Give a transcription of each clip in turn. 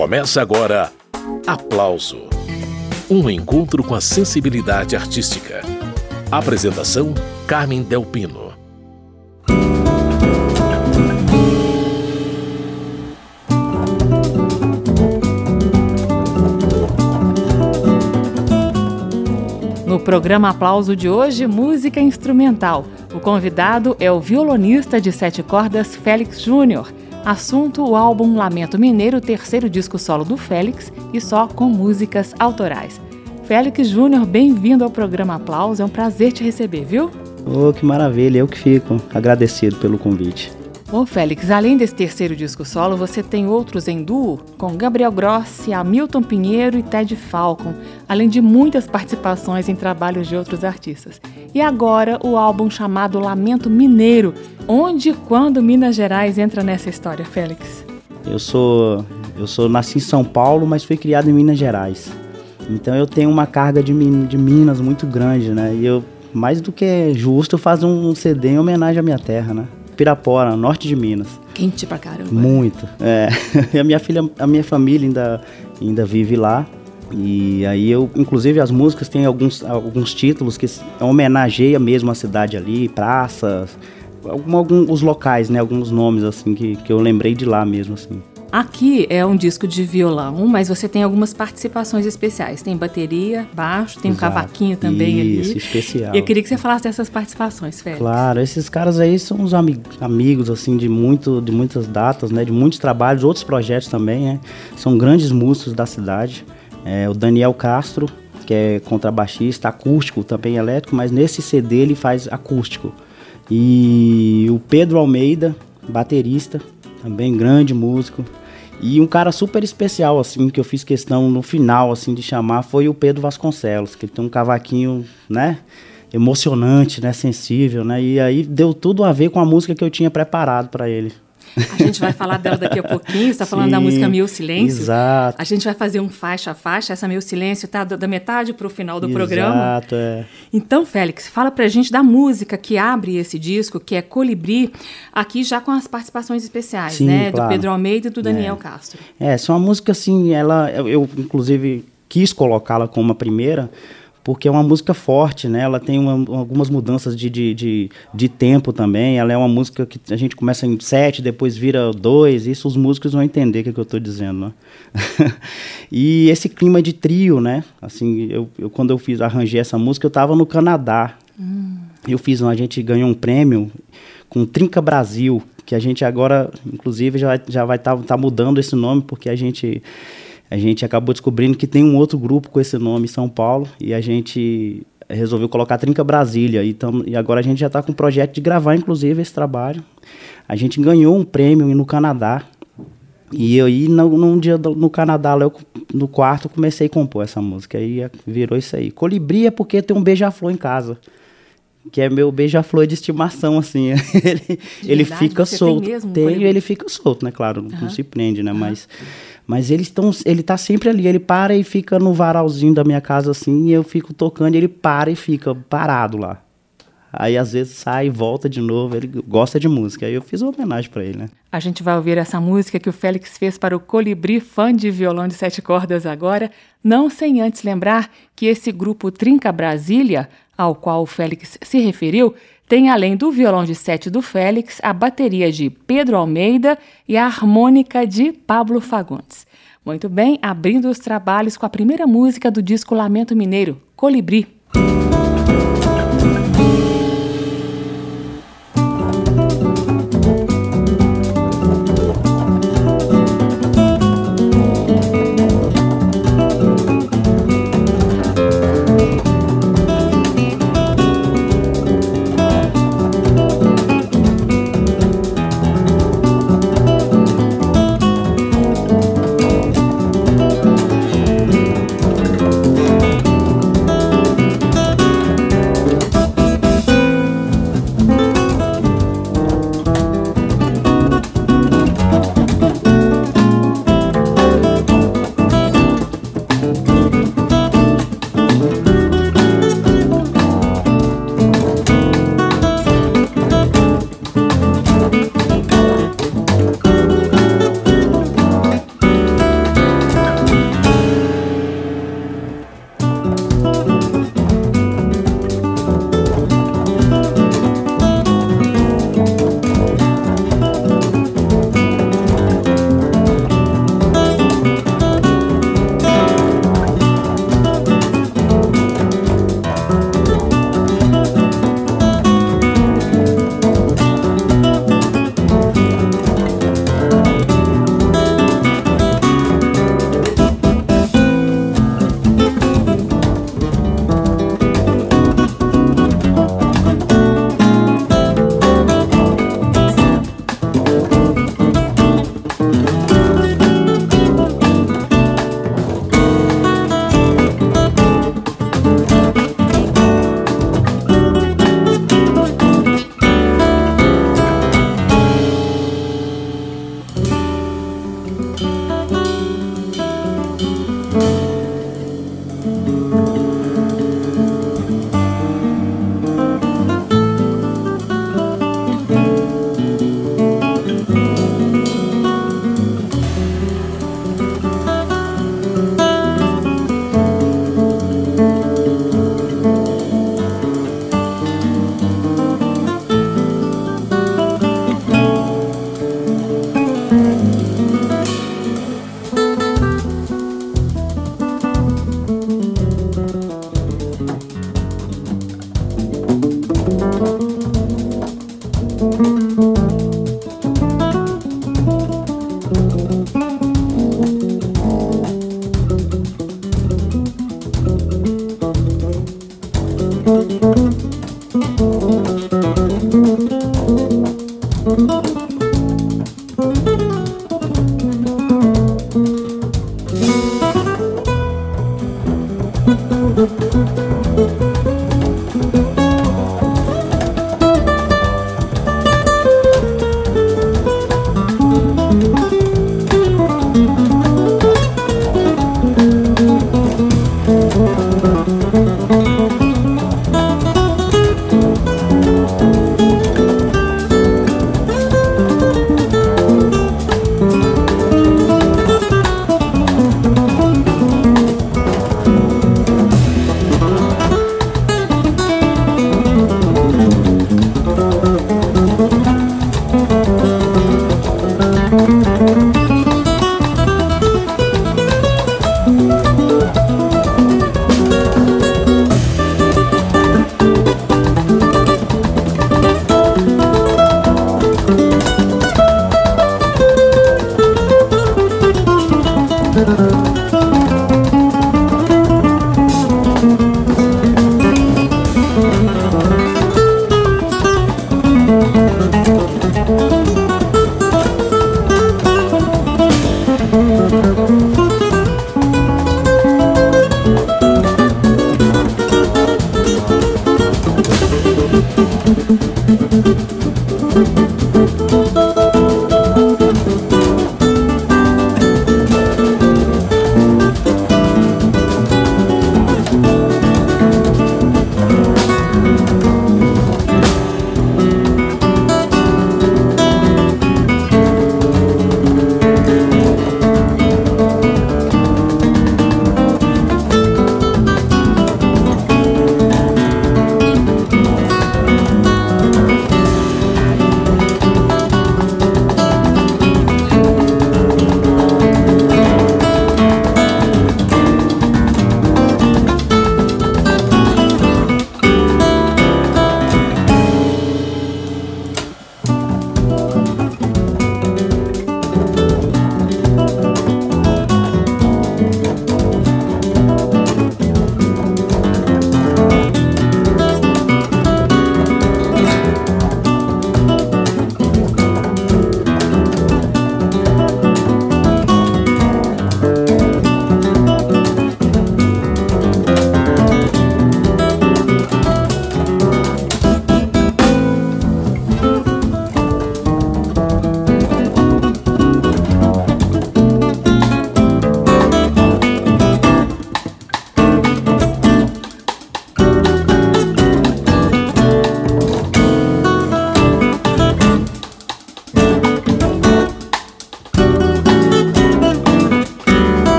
Começa agora Aplauso um encontro com a sensibilidade artística. Apresentação: Carmen Delpino. No programa Aplauso de hoje, música instrumental. O convidado é o violonista de sete cordas Félix Júnior. Assunto: o álbum Lamento Mineiro, terceiro disco solo do Félix e só com músicas autorais. Félix Júnior, bem-vindo ao programa Aplauso. É um prazer te receber, viu? Oh, que maravilha, eu que fico agradecido pelo convite. Bom, Félix, além desse terceiro disco solo, você tem outros em duo com Gabriel Grossi, Hamilton Pinheiro e Ted Falcon, além de muitas participações em trabalhos de outros artistas. E agora o álbum chamado Lamento Mineiro. Onde e quando Minas Gerais entra nessa história, Félix? Eu sou eu sou nasci em São Paulo, mas fui criado em Minas Gerais. Então eu tenho uma carga de, de Minas muito grande, né? E eu mais do que justo fazer um CD em homenagem à minha terra, né? Pirapora, norte de Minas. Quente pra caramba. Muito. É. E a minha filha, a minha família ainda, ainda vive lá. E aí eu, inclusive as músicas têm alguns, alguns títulos que homenageia mesmo a cidade ali, praças, algum, algum, os locais, né? Alguns nomes assim que, que eu lembrei de lá mesmo, assim. Aqui é um disco de violão, mas você tem algumas participações especiais. Tem bateria, baixo, tem Exato. um cavaquinho também Isso, ali. especial. E eu queria que você falasse dessas participações, Félix. Claro, esses caras aí são os amig amigos, assim, de, muito, de muitas datas, né? De muitos trabalhos, outros projetos também, né? São grandes músicos da cidade. É, o Daniel Castro, que é contrabaixista, acústico, também elétrico, mas nesse CD ele faz acústico. E o Pedro Almeida, baterista, também grande músico. E um cara super especial, assim, que eu fiz questão no final, assim, de chamar, foi o Pedro Vasconcelos, que tem um cavaquinho, né, emocionante, né, sensível, né, e aí deu tudo a ver com a música que eu tinha preparado para ele. A gente vai falar dela daqui a pouquinho. Você está falando da música Meu Silêncio. Exato. A gente vai fazer um faixa a faixa. Essa Meu Silêncio tá da metade para o final do exato, programa. Exato, é. Então, Félix, fala pra gente da música que abre esse disco, que é Colibri, aqui já com as participações especiais, Sim, né? Claro. Do Pedro Almeida e do Daniel é. Castro. É, é uma música assim, ela. Eu, eu inclusive quis colocá-la como a primeira porque é uma música forte, né? Ela tem uma, algumas mudanças de, de, de, de, tempo também. Ela é uma música que a gente começa em sete, depois vira dois. Isso os músicos vão entender o que, é que eu estou dizendo, né? e esse clima de trio, né? Assim, eu, eu, quando eu fiz arranjei essa música, eu estava no Canadá. Hum. Eu fiz, a gente ganhou um prêmio com Trinca Brasil, que a gente agora, inclusive, já, já vai estar tá, tá mudando esse nome, porque a gente a gente acabou descobrindo que tem um outro grupo com esse nome em São Paulo e a gente resolveu colocar Trinca Brasília. E, tam, e agora a gente já está com o projeto de gravar, inclusive, esse trabalho. A gente ganhou um prêmio no Canadá. E aí, no, num dia do, no Canadá, eu, no quarto, comecei a compor essa música. Aí virou isso aí. Colibri é porque tem um beija-flor em casa que é meu beija-flor de estimação, assim. ele, ele fica solto. Tem, mesmo, tem ele fica solto, né? Claro, uhum. não se prende, né? Uhum. Mas mas eles estão, ele tá sempre ali, ele para e fica no varalzinho da minha casa assim, e eu fico tocando, e ele para e fica parado lá. Aí às vezes sai e volta de novo, ele gosta de música. Aí eu fiz uma homenagem para ele, né? A gente vai ouvir essa música que o Félix fez para o Colibri, fã de violão de sete cordas agora, não sem antes lembrar que esse grupo Trinca Brasília, ao qual o Félix se referiu, tem, além do violão de sete do Félix, a bateria de Pedro Almeida e a harmônica de Pablo Fagundes. Muito bem, abrindo os trabalhos com a primeira música do disco Lamento Mineiro, Colibri.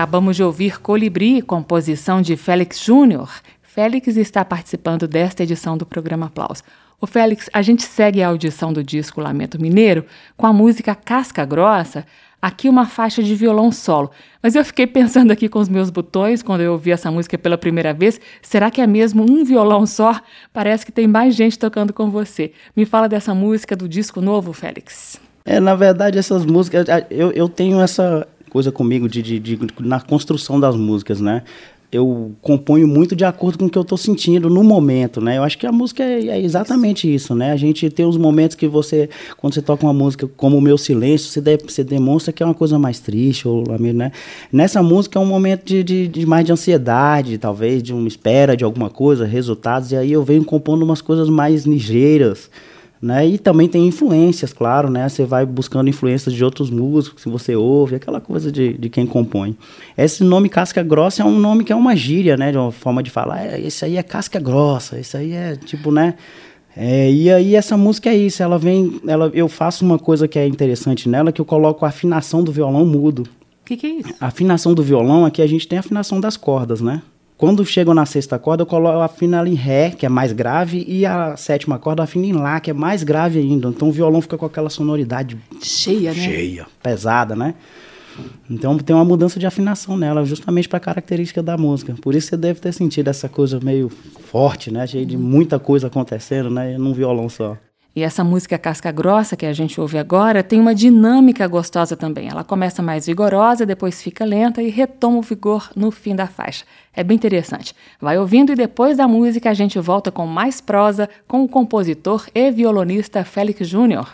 Acabamos de ouvir Colibri, composição de Félix Júnior. Félix está participando desta edição do programa Aplausos. O Félix, a gente segue a audição do disco Lamento Mineiro com a música Casca Grossa, aqui uma faixa de violão solo. Mas eu fiquei pensando aqui com os meus botões quando eu ouvi essa música pela primeira vez, será que é mesmo um violão só? Parece que tem mais gente tocando com você. Me fala dessa música do disco novo, Félix. É, na verdade, essas músicas, eu, eu tenho essa, coisa comigo de, de, de, na construção das músicas, né? Eu componho muito de acordo com o que eu estou sentindo no momento, né? Eu acho que a música é, é, exatamente isso, né? A gente tem os momentos que você, quando você toca uma música como o Meu Silêncio, você, de, você demonstra que é uma coisa mais triste, ou, né? Nessa música é um momento de, de, de, mais de ansiedade, talvez, de uma espera de alguma coisa, resultados, e aí eu venho compondo umas coisas mais ligeiras, né? E também tem influências, claro, né? Você vai buscando influências de outros músicos que você ouve, aquela coisa de, de quem compõe. Esse nome casca grossa é um nome que é uma gíria, né? De uma forma de falar, é, esse aí é casca grossa, isso aí é tipo, né? É, e aí essa música é isso, ela vem, ela, eu faço uma coisa que é interessante nela, que eu coloco a afinação do violão mudo. O que, que é isso? A afinação do violão, aqui a gente tem a afinação das cordas, né? Quando chego na sexta corda, eu coloco a afino ela em Ré, que é mais grave, e a sétima corda eu afino em Lá, que é mais grave ainda. Então o violão fica com aquela sonoridade cheia, né? Cheia, pesada, né? Então tem uma mudança de afinação nela, justamente para a característica da música. Por isso você deve ter sentido essa coisa meio forte, né? Cheio de muita coisa acontecendo, né? Num violão só. E essa música Casca Grossa que a gente ouve agora tem uma dinâmica gostosa também. Ela começa mais vigorosa, depois fica lenta e retoma o vigor no fim da faixa. É bem interessante. Vai ouvindo e depois da música a gente volta com mais prosa com o compositor e violonista Félix Júnior.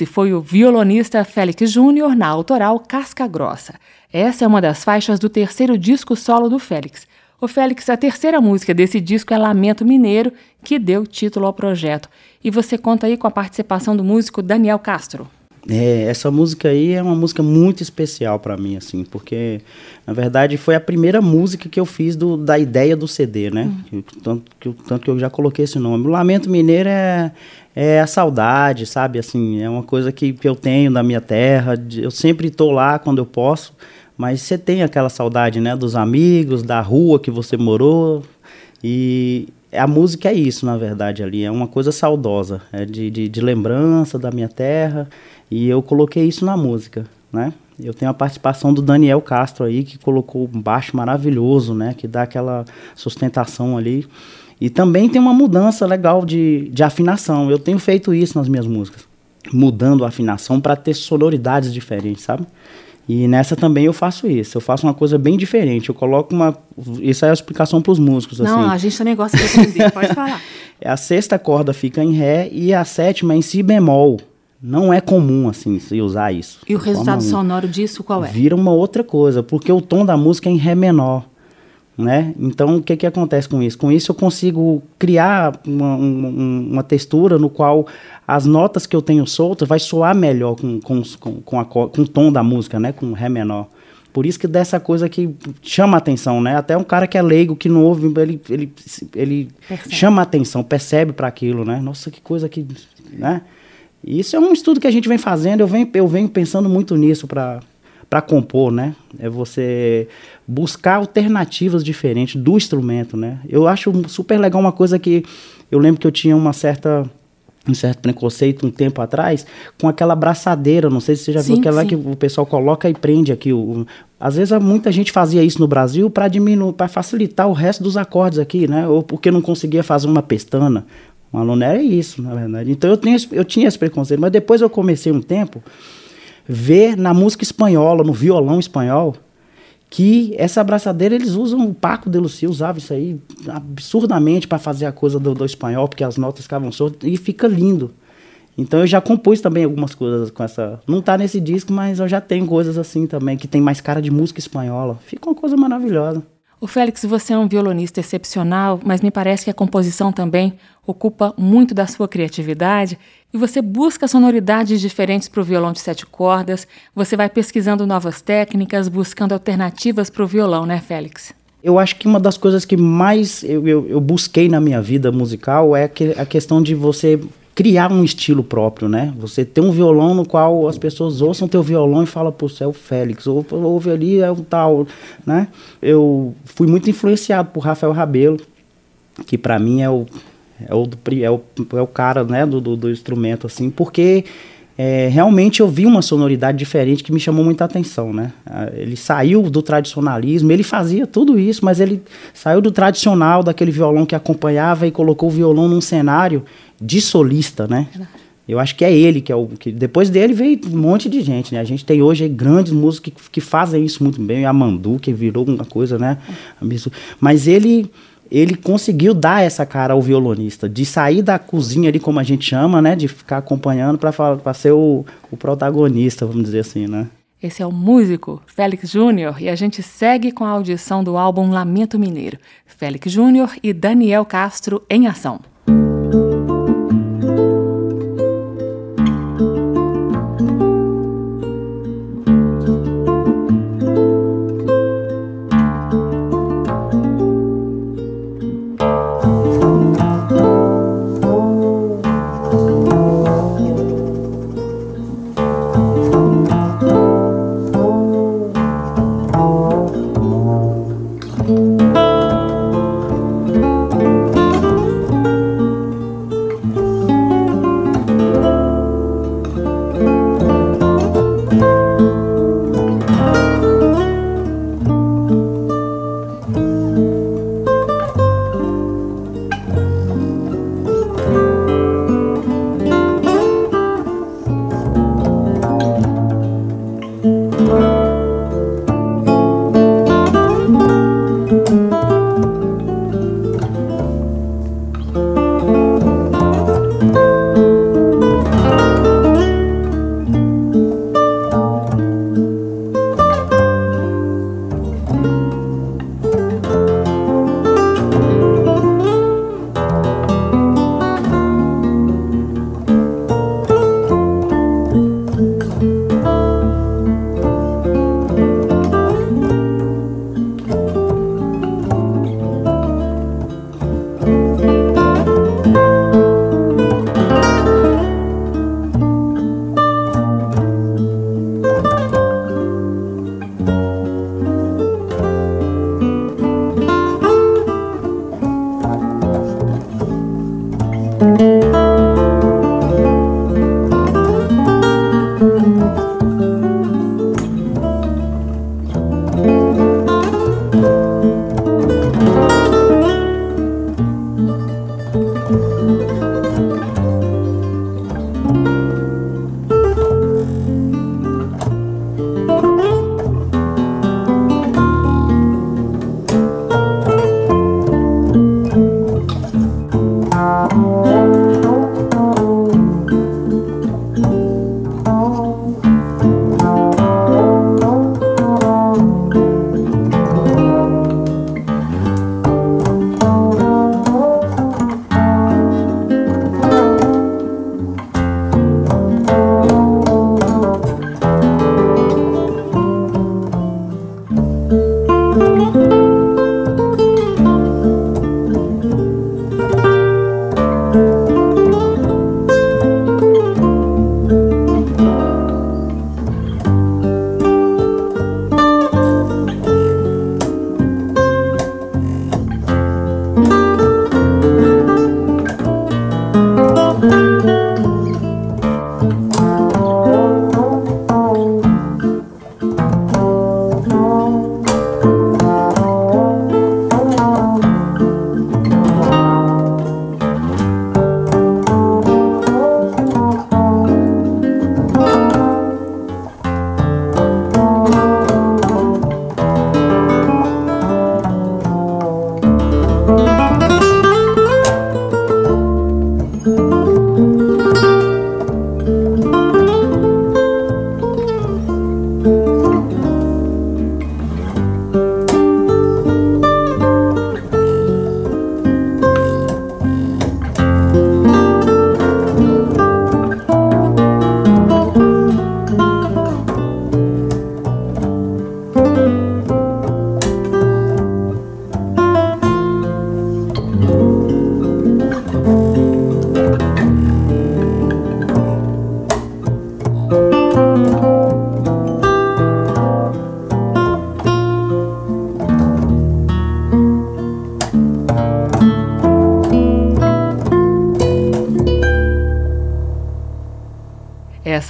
Esse foi o violonista Félix Júnior na autoral Casca Grossa. Essa é uma das faixas do terceiro disco solo do Félix. O Félix, a terceira música desse disco é Lamento Mineiro, que deu título ao projeto. E você conta aí com a participação do músico Daniel Castro. É, essa música aí é uma música muito especial para mim, assim, porque na verdade foi a primeira música que eu fiz do, da ideia do CD, né? Uhum. Tanto, que, tanto que eu já coloquei esse nome. O Lamento Mineiro é, é a saudade, sabe? Assim, é uma coisa que, que eu tenho da minha terra. Eu sempre estou lá quando eu posso, mas você tem aquela saudade, né? Dos amigos, da rua que você morou. E a música é isso, na verdade, ali. É uma coisa saudosa, é de, de, de lembrança da minha terra. E eu coloquei isso na música, né? Eu tenho a participação do Daniel Castro aí, que colocou um baixo maravilhoso, né? Que dá aquela sustentação ali. E também tem uma mudança legal de, de afinação. Eu tenho feito isso nas minhas músicas. Mudando a afinação para ter sonoridades diferentes, sabe? E nessa também eu faço isso. Eu faço uma coisa bem diferente. Eu coloco uma. Isso é a explicação para os músicos. Não, assim. a gente também gosta de aprender. Pode falar. A sexta corda fica em Ré e a sétima em Si bemol. Não é comum, assim, se usar isso. E o resultado sonoro disso qual é? Vira uma outra coisa, porque o tom da música é em Ré menor. Né? Então, o que, que acontece com isso? Com isso, eu consigo criar uma, uma, uma textura no qual as notas que eu tenho soltas vai soar melhor com, com, com, com, a, com o tom da música, né? com Ré menor. Por isso que dessa coisa que chama atenção, né? Até um cara que é leigo, que não ouve, ele, ele, ele chama atenção, percebe para aquilo, né? Nossa, que coisa que... Né? Isso é um estudo que a gente vem fazendo, eu venho, eu venho pensando muito nisso para compor, né? É você buscar alternativas diferentes do instrumento, né? Eu acho super legal uma coisa que eu lembro que eu tinha uma certa um certo preconceito um tempo atrás com aquela braçadeira, não sei se você já sim, viu aquela sim. que o pessoal coloca e prende aqui o, às vezes muita gente fazia isso no Brasil para diminuir, para facilitar o resto dos acordes aqui, né? Ou porque não conseguia fazer uma pestana, um aluno era isso, na verdade. Então eu, tenho, eu tinha esse preconceito, mas depois eu comecei um tempo ver na música espanhola, no violão espanhol, que essa abraçadeira eles usam, o Paco de Lucia usava isso aí absurdamente para fazer a coisa do, do, espanhol, porque as notas ficavam soltas e fica lindo. Então eu já compus também algumas coisas com essa. Não tá nesse disco, mas eu já tenho coisas assim também, que tem mais cara de música espanhola. Fica uma coisa maravilhosa. O Félix, você é um violonista excepcional, mas me parece que a composição também ocupa muito da sua criatividade e você busca sonoridades diferentes para o violão de sete cordas. Você vai pesquisando novas técnicas, buscando alternativas para o violão, né, Félix? Eu acho que uma das coisas que mais eu, eu, eu busquei na minha vida musical é a questão de você criar um estilo próprio, né? Você ter um violão no qual as pessoas ouçam teu violão e falam, pô, é o Félix, ou ouve ali, é o tal, né? Eu fui muito influenciado por Rafael Rabelo, que para mim é o, é o, é o, é o cara, né, do, do, do instrumento, assim, porque é, realmente eu vi uma sonoridade diferente que me chamou muita atenção, né? Ah, ele saiu do tradicionalismo, ele fazia tudo isso, mas ele saiu do tradicional, daquele violão que acompanhava e colocou o violão num cenário de solista, né? Eu acho que é ele que é o que depois dele veio um monte de gente, né? A gente tem hoje grandes músicos que, que fazem isso muito bem, a Mandu que virou uma coisa, né? Mas ele ele conseguiu dar essa cara ao violonista, de sair da cozinha ali, como a gente chama, né? De ficar acompanhando para ser o, o protagonista, vamos dizer assim, né? Esse é o músico Félix Júnior e a gente segue com a audição do álbum Lamento Mineiro. Félix Júnior e Daniel Castro em ação.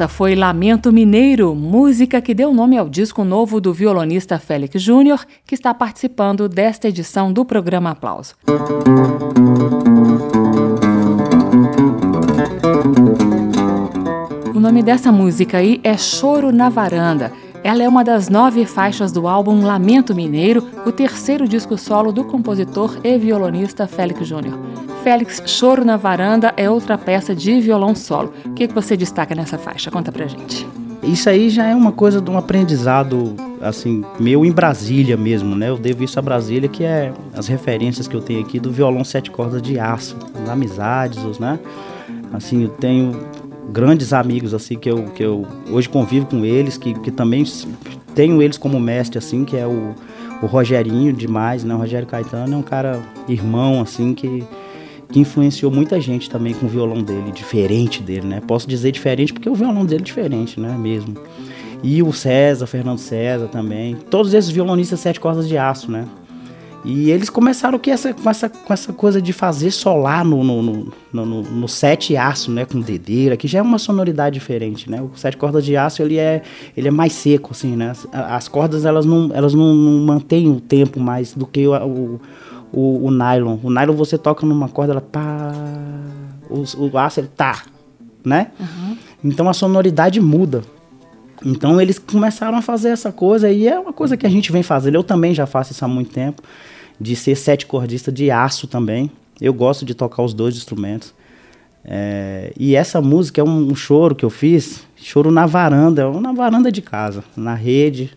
Essa foi Lamento Mineiro, música que deu nome ao disco novo do violonista Félix Júnior, que está participando desta edição do programa Aplauso. O nome dessa música aí é Choro na Varanda. Ela é uma das nove faixas do álbum Lamento Mineiro, o terceiro disco solo do compositor e violonista Félix Júnior. Félix, Choro na Varanda é outra peça de violão solo. O que você destaca nessa faixa? Conta pra gente. Isso aí já é uma coisa de um aprendizado, assim, meu em Brasília mesmo, né? Eu devo isso a Brasília, que é as referências que eu tenho aqui do violão sete cordas de aço, as amizades, né? Assim, eu tenho grandes amigos assim que eu, que eu hoje convivo com eles, que, que também tenho eles como mestre assim, que é o, o Rogerinho demais, né? O Rogério Caetano é um cara irmão assim que que influenciou muita gente também com o violão dele, diferente dele, né? Posso dizer diferente porque o violão dele é diferente, né? Mesmo. E o César, Fernando César também. Todos esses violonistas sete cordas de aço, né? E eles começaram que essa, com, essa, com essa coisa de fazer solar no, no, no, no, no sete aço, né? Com dedeira, que já é uma sonoridade diferente, né? O sete cordas de aço, ele é, ele é mais seco, assim, né? As, as cordas, elas não, elas não, não mantêm o tempo mais do que o, o, o, o nylon. O nylon você toca numa corda, ela pá... O, o aço, ele tá, né? Uhum. Então a sonoridade muda. Então eles começaram a fazer essa coisa e é uma coisa que a gente vem fazendo. Eu também já faço isso há muito tempo de ser sete cordista de aço também. Eu gosto de tocar os dois instrumentos. É, e essa música é um, um, choro que eu fiz, choro na varanda, na varanda de casa, na rede.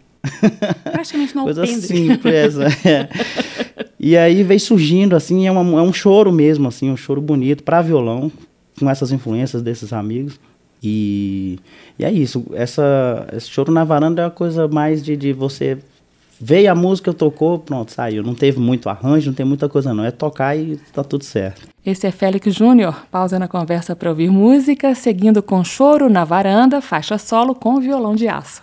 Praticamente não Coisa simples. é. E aí veio surgindo, assim, é, uma, é um choro mesmo, assim, um choro bonito para violão, com essas influências desses amigos. E, e é isso, essa, esse choro na varanda é uma coisa mais de, de você Veio a música, tocou, pronto, saiu. Não teve muito arranjo, não tem muita coisa não. É tocar e tá tudo certo. Esse é Félix Júnior. Pausa na conversa para ouvir música, seguindo com Choro na Varanda, faixa solo com violão de aço.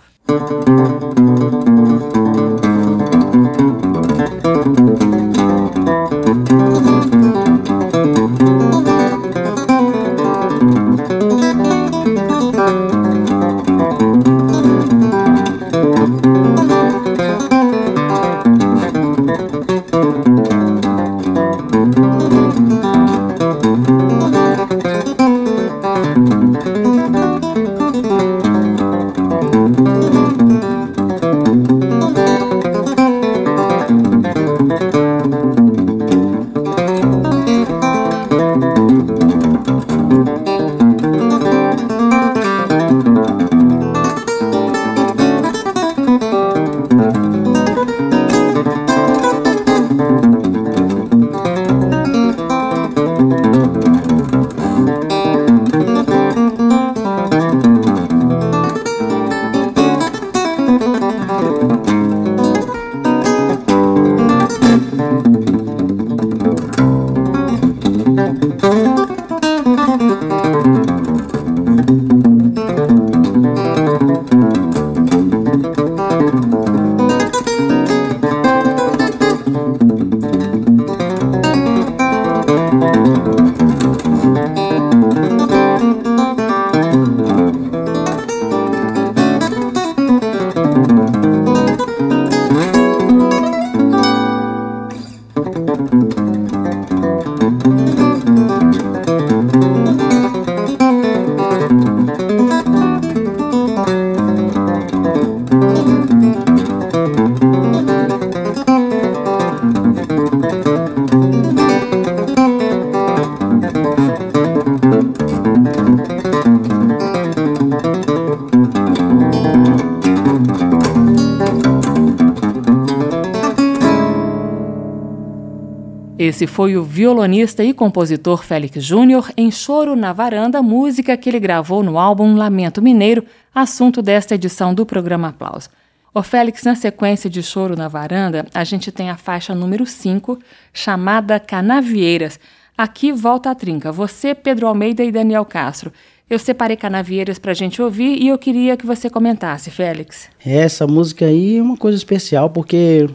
Esse foi o violonista e compositor Félix Júnior em Choro na Varanda, música que ele gravou no álbum Lamento Mineiro, assunto desta edição do programa Aplauso. O Félix, na sequência de Choro na Varanda, a gente tem a faixa número 5, chamada Canavieiras. Aqui volta a trinca, você, Pedro Almeida e Daniel Castro. Eu separei Canavieiras para a gente ouvir e eu queria que você comentasse, Félix. Essa música aí é uma coisa especial porque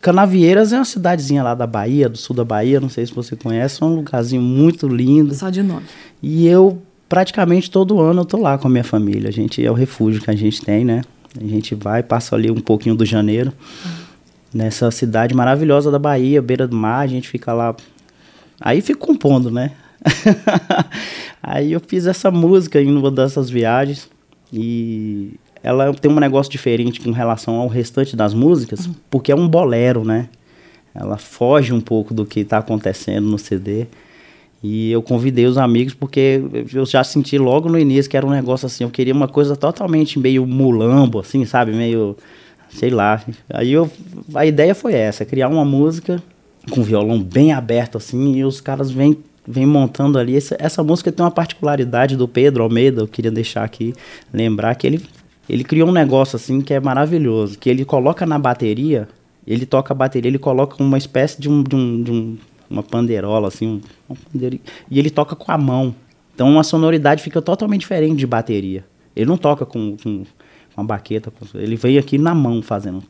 Canavieiras é uma cidadezinha lá da Bahia, do sul da Bahia, não sei se você conhece, é um lugarzinho muito lindo. Só de nome. E eu praticamente todo ano eu tô lá com a minha família. A gente é o refúgio que a gente tem, né? A gente vai, passa ali um pouquinho do janeiro. Nessa cidade maravilhosa da Bahia, beira do mar, a gente fica lá. Aí fico compondo, né? Aí eu fiz essa música em uma dessas viagens e ela tem um negócio diferente com relação ao restante das músicas, uhum. porque é um bolero, né? Ela foge um pouco do que está acontecendo no CD. E eu convidei os amigos porque eu já senti logo no início que era um negócio assim, eu queria uma coisa totalmente meio mulambo, assim, sabe? Meio, sei lá. Aí eu, a ideia foi essa, criar uma música com violão bem aberto assim, e os caras vêm vem montando ali. Essa, essa música tem uma particularidade do Pedro Almeida, eu queria deixar aqui, lembrar que ele, ele criou um negócio assim que é maravilhoso, que ele coloca na bateria, ele toca a bateria, ele coloca uma espécie de um, de um, de um uma panderola assim, um, e ele toca com a mão. Então a sonoridade fica totalmente diferente de bateria. Ele não toca com, com uma baqueta, ele vem aqui na mão fazendo.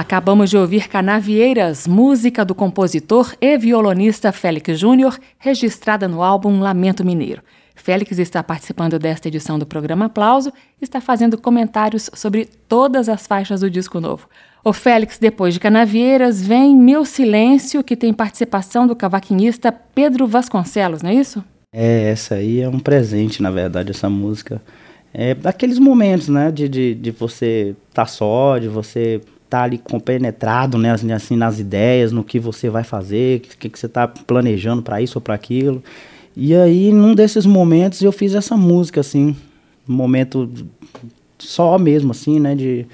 Acabamos de ouvir Canavieiras, música do compositor e violonista Félix Júnior, registrada no álbum Lamento Mineiro. Félix está participando desta edição do programa Aplauso e está fazendo comentários sobre todas as faixas do disco novo. O Félix, depois de Canavieiras, vem Meu Silêncio, que tem participação do cavaquinista Pedro Vasconcelos, não é isso? É, essa aí é um presente, na verdade, essa música. É daqueles momentos, né, de, de, de você estar tá só, de você tá ali compenetrado, né, assim, assim, nas ideias, no que você vai fazer, o que, que você está planejando para isso ou para aquilo. E aí, num desses momentos, eu fiz essa música, assim, um momento só mesmo, assim, né, de...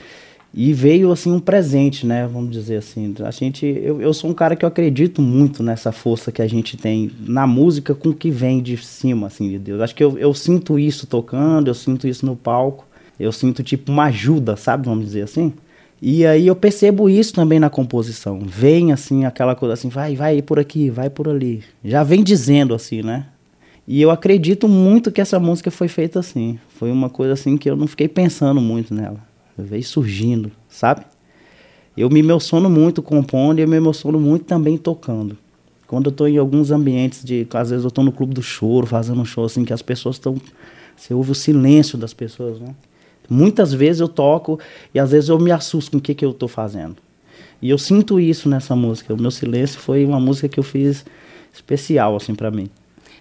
E veio, assim, um presente, né, vamos dizer assim. A gente... Eu, eu sou um cara que eu acredito muito nessa força que a gente tem na música com o que vem de cima, assim, de Deus. Acho que eu, eu sinto isso tocando, eu sinto isso no palco. Eu sinto, tipo, uma ajuda, sabe, vamos dizer assim. E aí eu percebo isso também na composição. Vem assim aquela coisa assim, vai, vai por aqui, vai por ali. Já vem dizendo assim, né? E eu acredito muito que essa música foi feita assim. Foi uma coisa assim que eu não fiquei pensando muito nela. Veio surgindo, sabe? Eu me emociono muito compondo e eu me emociono muito também tocando. Quando eu estou em alguns ambientes de, às vezes eu estou no clube do choro, fazendo um show assim que as pessoas estão, você ouve o silêncio das pessoas, né? Muitas vezes eu toco e às vezes eu me assusto com o que, que eu estou fazendo. E eu sinto isso nessa música. O meu silêncio foi uma música que eu fiz especial assim para mim.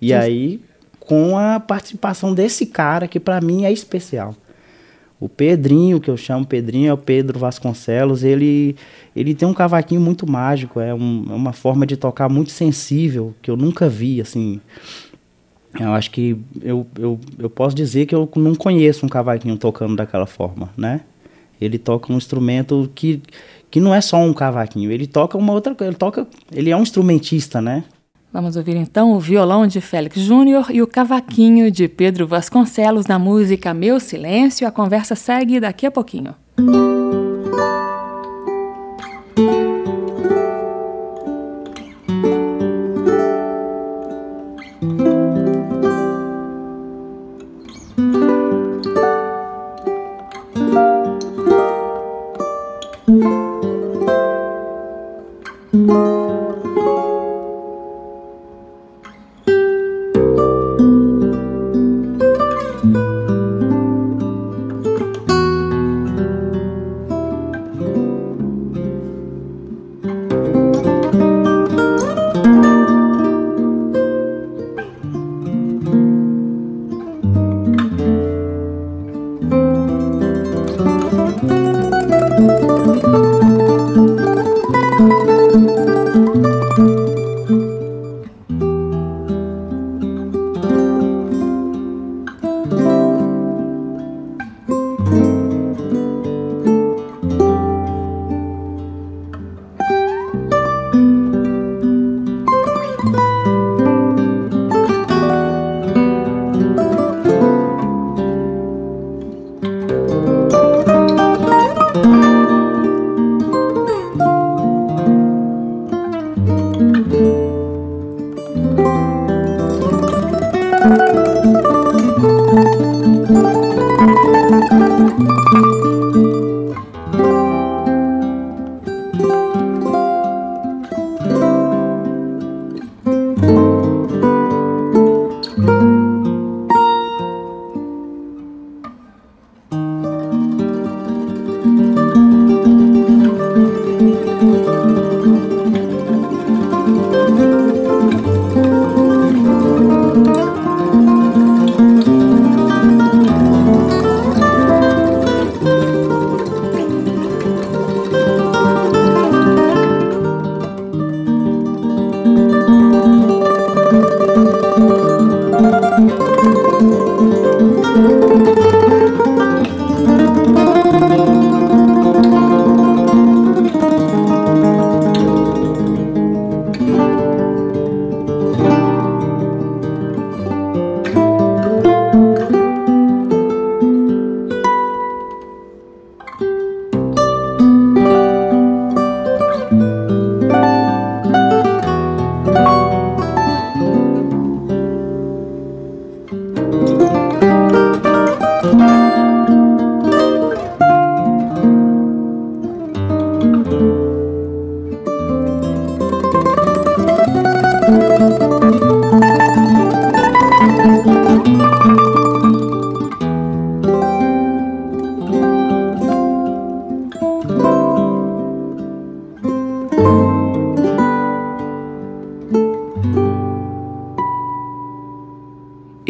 E Sim. aí com a participação desse cara que para mim é especial. O Pedrinho, que eu chamo Pedrinho, é o Pedro Vasconcelos. Ele, ele tem um cavaquinho muito mágico, é, um, é uma forma de tocar muito sensível que eu nunca vi, assim. Eu acho que eu, eu, eu posso dizer que eu não conheço um cavaquinho tocando daquela forma, né? Ele toca um instrumento que, que não é só um cavaquinho, ele toca uma outra coisa, ele toca, ele é um instrumentista, né? Vamos ouvir então o violão de Félix Júnior e o cavaquinho de Pedro Vasconcelos na música Meu Silêncio. A conversa segue daqui a pouquinho.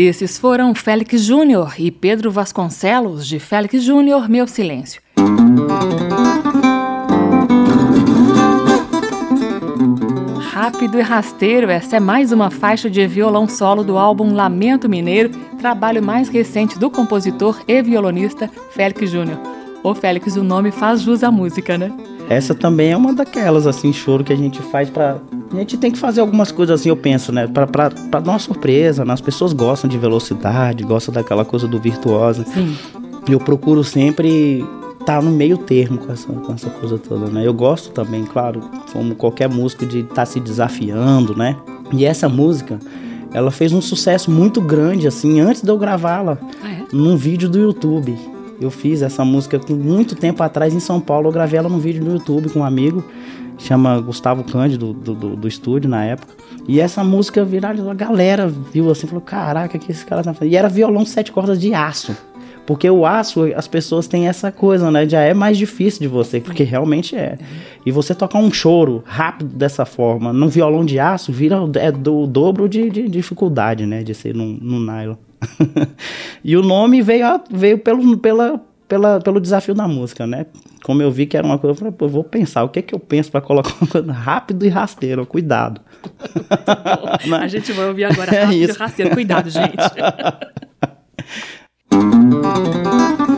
Esses foram Félix Júnior e Pedro Vasconcelos, de Félix Júnior, Meu Silêncio. Rápido e rasteiro, essa é mais uma faixa de violão solo do álbum Lamento Mineiro, trabalho mais recente do compositor e violonista Félix Júnior. Ô Félix, o nome faz jus à música, né? Essa também é uma daquelas, assim, choro que a gente faz pra. A gente tem que fazer algumas coisas assim, eu penso, né? Pra, pra, pra dar uma surpresa, né? As pessoas gostam de velocidade, gostam daquela coisa do virtuoso. Sim. Eu procuro sempre estar tá no meio termo com essa, com essa coisa toda, né? Eu gosto também, claro, como qualquer músico, de estar tá se desafiando, né? E essa música, ela fez um sucesso muito grande, assim, antes de eu gravá-la, Ah, é? num vídeo do YouTube. Eu fiz essa música muito tempo atrás em São Paulo. Eu gravei ela num vídeo no YouTube com um amigo, chama Gustavo Cândido, do, do, do estúdio na época. E essa música viralizou, a galera viu assim, falou: caraca, que esse cara tá fazendo? E era violão sete cordas de aço. Porque o aço, as pessoas têm essa coisa, né? Já é mais difícil de você, porque realmente é. E você tocar um choro rápido dessa forma, num violão de aço, vira é do dobro de, de dificuldade, né? De ser num, num nylon. e o nome veio, veio pelo, pela, pela, pelo desafio da música, né? Como eu vi que era uma coisa, eu falei, pô, vou pensar, o que é que eu penso pra colocar uma coisa rápido e rasteiro? Cuidado. A gente vai ouvir agora É rápido e isso. rasteiro. Cuidado, gente.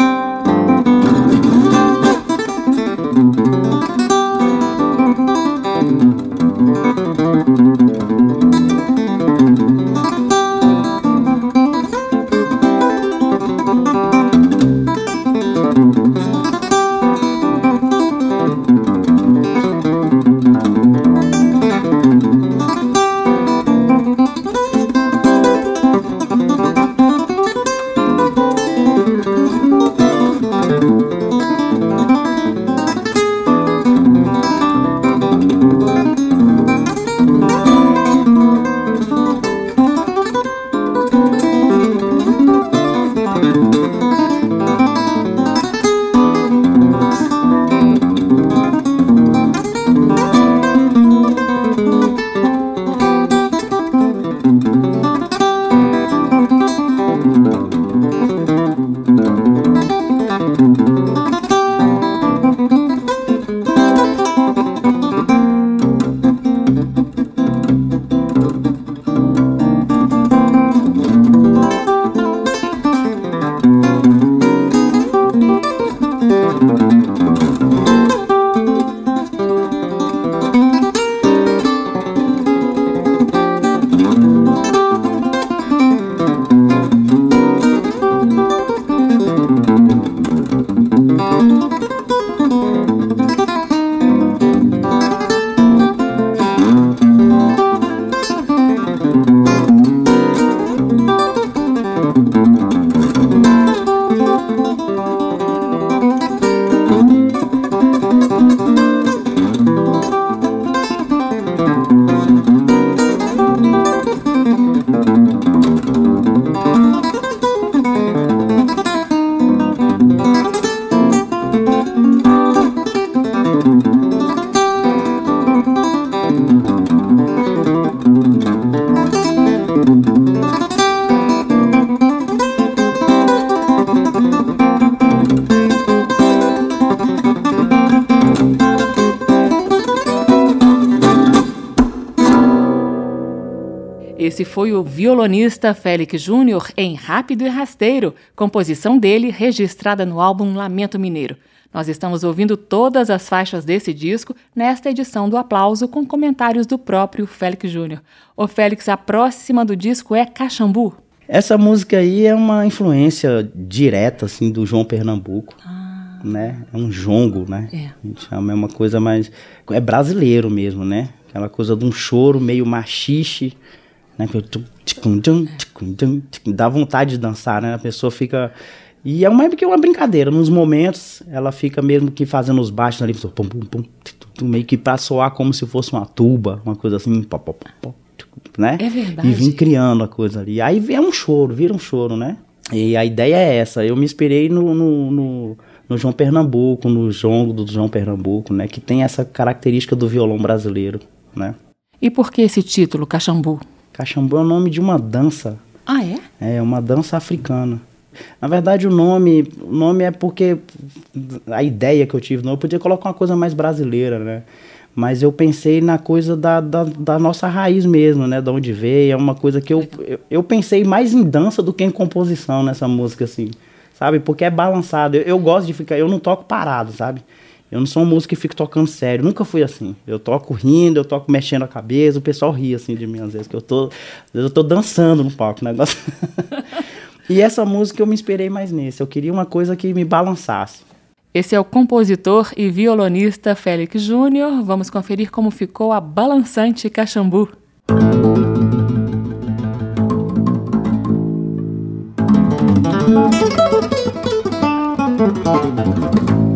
foi o violonista Félix Júnior em Rápido e Rasteiro, composição dele registrada no álbum Lamento Mineiro. Nós estamos ouvindo todas as faixas desse disco nesta edição do Aplauso com comentários do próprio Félix Júnior. Ô Félix, a próxima do disco é Caxambu. Essa música aí é uma influência direta, assim, do João Pernambuco. Né? É um jongo, né? É. A gente chama, é uma coisa mais. É brasileiro mesmo, né? Aquela coisa de um choro meio machixe, né? Dá vontade de dançar, né? A pessoa fica. E é uma, que é uma brincadeira. Nos momentos, ela fica mesmo que fazendo os baixos ali, pum, pum, pum, meio que pra soar como se fosse uma tuba, uma coisa assim, pó, pó, pó, pó, tic, né? É verdade. E vim criando a coisa ali. Aí é um choro, vira um choro, né? E a ideia é essa. Eu me inspirei no, no, no, no João Pernambuco, no jongo do João Pernambuco, né? Que tem essa característica do violão brasileiro, né? E por que esse título, Caxambu? Caxambu é o nome de uma dança Ah, é? É uma dança africana. Na verdade, o nome, o nome é porque a ideia que eu tive, não, eu podia colocar uma coisa mais brasileira, né? Mas eu pensei na coisa da, da, da nossa raiz mesmo, né? De onde veio. É uma coisa que eu, eu, eu, pensei mais em dança do que em composição nessa música, assim. Sabe? Porque é balançado. Eu, eu gosto de ficar. Eu não toco parado, sabe? Eu não sou um músico que fico tocando sério, nunca fui assim. Eu toco rindo, eu toco mexendo a cabeça, o pessoal ri assim de mim às vezes, que eu tô, eu tô dançando no palco, negócio. e essa música eu me inspirei mais nisso, eu queria uma coisa que me balançasse. Esse é o compositor e violonista Félix Júnior. Vamos conferir como ficou a balançante Caxambu. Música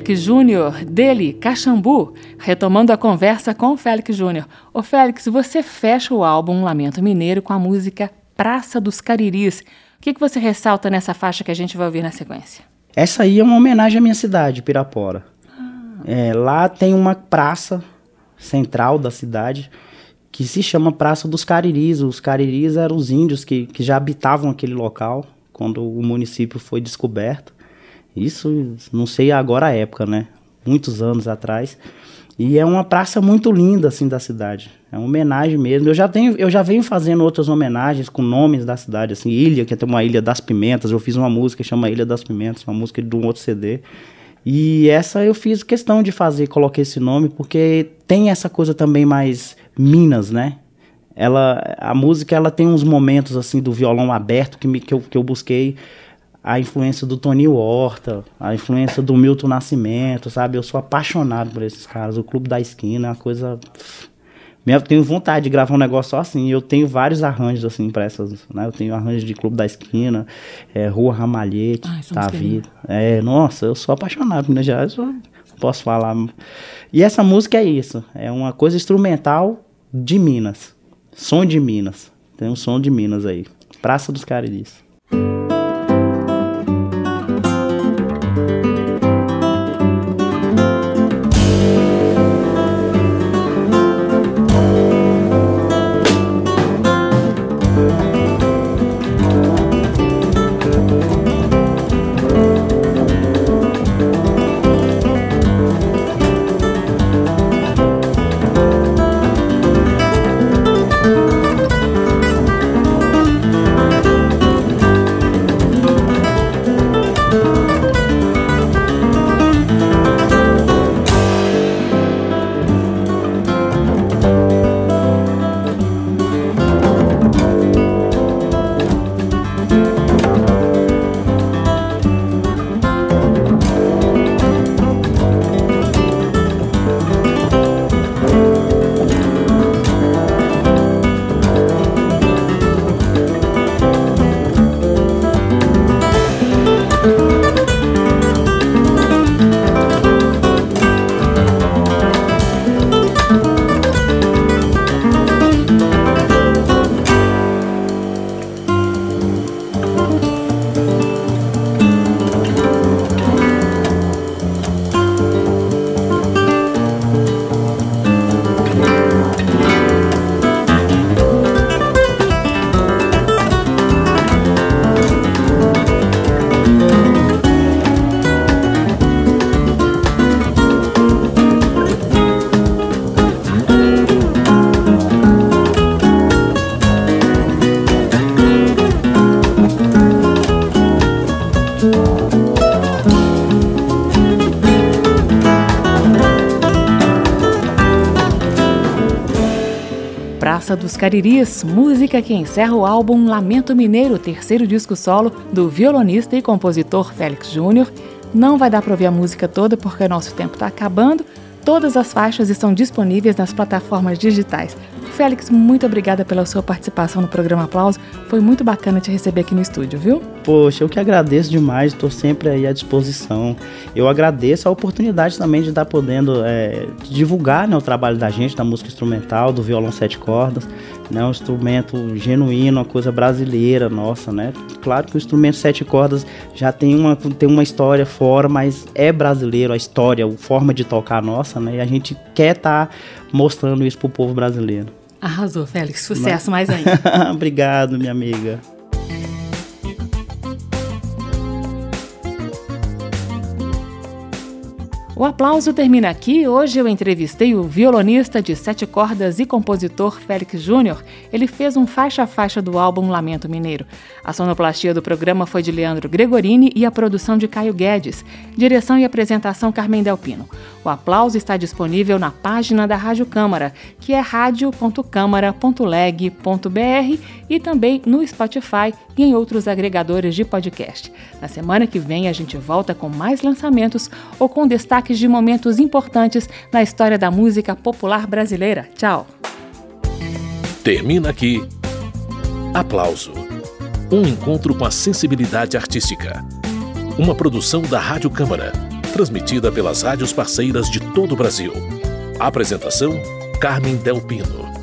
Félix Júnior, dele, Caxambu, retomando a conversa com o Félix Júnior. Ô Félix, você fecha o álbum Lamento Mineiro com a música Praça dos Cariris. O que, que você ressalta nessa faixa que a gente vai ouvir na sequência? Essa aí é uma homenagem à minha cidade, Pirapora. Ah. É, lá tem uma praça central da cidade que se chama Praça dos Cariris. Os Cariris eram os índios que, que já habitavam aquele local quando o município foi descoberto. Isso, não sei agora a época, né? Muitos anos atrás. E é uma praça muito linda, assim, da cidade. É uma homenagem mesmo. Eu já, tenho, eu já venho fazendo outras homenagens com nomes da cidade, assim, Ilha, que é uma Ilha das Pimentas. Eu fiz uma música que chama Ilha das Pimentas, uma música de um outro CD. E essa eu fiz questão de fazer, coloquei esse nome, porque tem essa coisa também mais Minas, né? Ela, a música ela tem uns momentos assim do violão aberto que, me, que, eu, que eu busquei a influência do Tony Horta, a influência do Milton Nascimento, sabe? Eu sou apaixonado por esses caras. O Clube da Esquina é uma coisa. Eu tenho vontade de gravar um negócio só assim. Eu tenho vários arranjos assim para essas. Né? Eu tenho arranjos de Clube da Esquina, é, Rua Ramalhete, Ai, Tá Vida. É, nossa, eu sou apaixonado por Minas Gerais. Eu posso falar. E essa música é isso. É uma coisa instrumental de Minas. Som de Minas. Tem um som de Minas aí. Praça dos Cariris. Dos Cariris, música que encerra o álbum Lamento Mineiro, terceiro disco solo do violonista e compositor Félix Júnior. Não vai dar para ouvir a música toda porque nosso tempo está acabando. Todas as faixas estão disponíveis nas plataformas digitais. Félix, muito obrigada pela sua participação no programa Aplauso. Foi muito bacana te receber aqui no estúdio, viu? Poxa, eu que agradeço demais, estou sempre aí à disposição. Eu agradeço a oportunidade também de estar podendo é, divulgar né, o trabalho da gente, da música instrumental, do violão sete cordas, né, um instrumento genuíno, uma coisa brasileira nossa, né? Claro que o instrumento sete cordas já tem uma, tem uma história fora, mas é brasileiro a história, a forma de tocar nossa, né? E a gente quer estar tá mostrando isso para o povo brasileiro. Arrasou, Félix. Sucesso Mas... mais ainda. Obrigado, minha amiga. O aplauso termina aqui. Hoje eu entrevistei o violonista de sete cordas e compositor Félix Júnior. Ele fez um faixa a faixa do álbum Lamento Mineiro. A sonoplastia do programa foi de Leandro Gregorini e a produção de Caio Guedes. Direção e apresentação Carmen Delpino. O aplauso está disponível na página da Rádio Câmara, que é radio.câmara.leg.br e também no Spotify e em outros agregadores de podcast. Na semana que vem a gente volta com mais lançamentos ou com destaques de momentos importantes na história da música popular brasileira. Tchau! Termina aqui. Aplauso. Um encontro com a sensibilidade artística. Uma produção da Rádio Câmara transmitida pelas rádios parceiras de todo o Brasil. Apresentação: Carmen Del Pino.